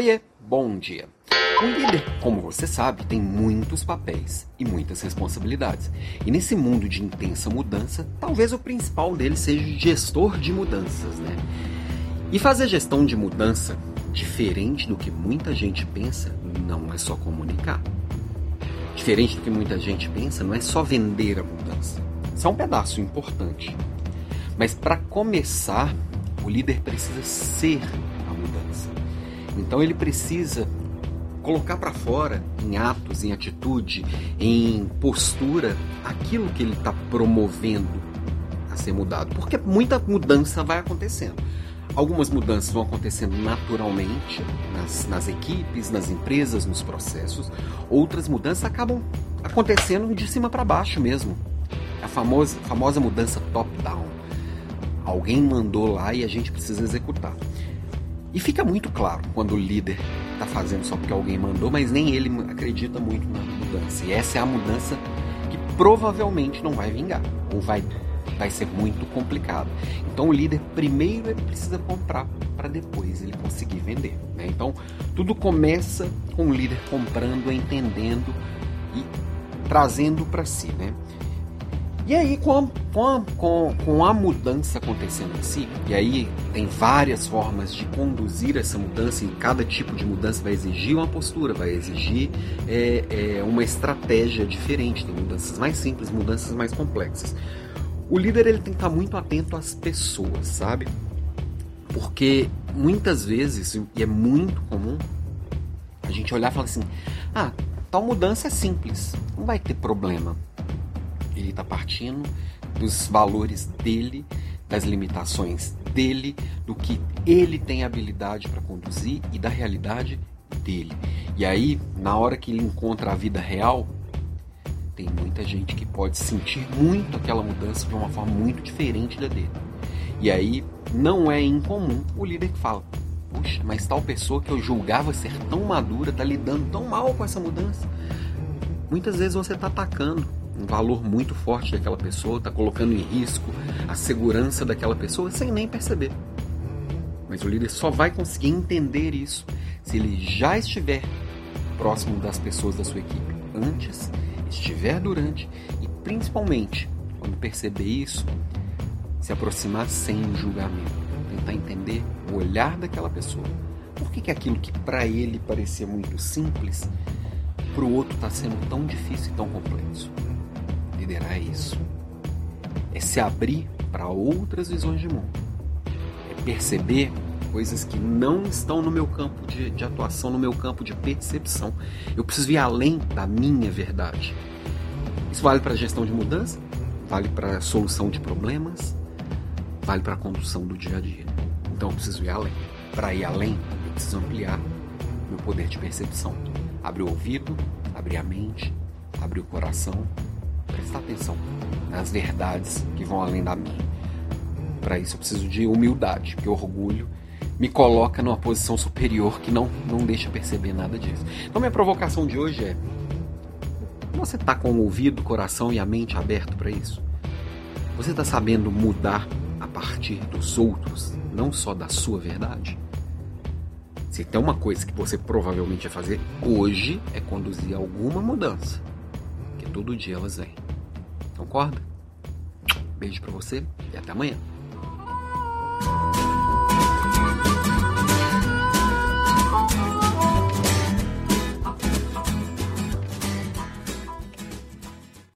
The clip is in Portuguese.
Oiê, bom dia. O líder, como você sabe, tem muitos papéis e muitas responsabilidades. E nesse mundo de intensa mudança, talvez o principal dele seja gestor de mudanças, né? E fazer gestão de mudança, diferente do que muita gente pensa, não é só comunicar. Diferente do que muita gente pensa, não é só vender a mudança. Isso é um pedaço importante. Mas para começar, o líder precisa ser a mudança. Então ele precisa colocar para fora em atos, em atitude, em postura, aquilo que ele está promovendo a ser mudado. Porque muita mudança vai acontecendo. Algumas mudanças vão acontecendo naturalmente nas, nas equipes, nas empresas, nos processos. Outras mudanças acabam acontecendo de cima para baixo mesmo. A famosa, famosa mudança top-down. Alguém mandou lá e a gente precisa executar. E fica muito claro quando o líder está fazendo só porque alguém mandou, mas nem ele acredita muito na mudança. E essa é a mudança que provavelmente não vai vingar, ou vai, vai ser muito complicado. Então o líder primeiro ele precisa comprar para depois ele conseguir vender. Né? Então tudo começa com o líder comprando, entendendo e trazendo para si. Né? E aí, com a, com, a, com, com a mudança acontecendo em si, e aí tem várias formas de conduzir essa mudança, e cada tipo de mudança vai exigir uma postura, vai exigir é, é, uma estratégia diferente. Tem mudanças mais simples, mudanças mais complexas. O líder ele tem que estar muito atento às pessoas, sabe? Porque muitas vezes, e é muito comum, a gente olhar e falar assim: ah, tal mudança é simples, não vai ter problema ele está partindo dos valores dele, das limitações dele, do que ele tem habilidade para conduzir e da realidade dele. E aí, na hora que ele encontra a vida real, tem muita gente que pode sentir muito aquela mudança de uma forma muito diferente da dele. E aí, não é incomum o líder que fala: Puxa, mas tal pessoa que eu julgava ser tão madura está lidando tão mal com essa mudança. Muitas vezes você está atacando um valor muito forte daquela pessoa, está colocando em risco a segurança daquela pessoa sem nem perceber. Mas o líder só vai conseguir entender isso se ele já estiver próximo das pessoas da sua equipe antes, estiver durante e principalmente quando perceber isso, se aproximar sem julgamento, tentar entender o olhar daquela pessoa. Por que, que aquilo que para ele parecia muito simples, para o outro está sendo tão difícil e tão complexo? Liderar é isso. É se abrir para outras visões de mundo. É perceber coisas que não estão no meu campo de, de, atuação, no meu campo de percepção. Eu preciso ir além da minha verdade. Isso vale para gestão de mudança, vale para solução de problemas, vale para a condução do dia a dia. Então eu preciso ir além. Para ir além, eu preciso ampliar meu poder de percepção. Abrir o ouvido, abrir a mente, abrir o coração prestar atenção nas verdades que vão além da minha. Para isso eu preciso de humildade, porque orgulho me coloca numa posição superior que não, não deixa perceber nada disso. Então minha provocação de hoje é: você está com o ouvido, o coração e a mente aberto para isso? Você está sabendo mudar a partir dos outros, não só da sua verdade? Se tem uma coisa que você provavelmente vai fazer hoje é conduzir alguma mudança todo dia elas vêm. Concorda? Beijo para você e até amanhã.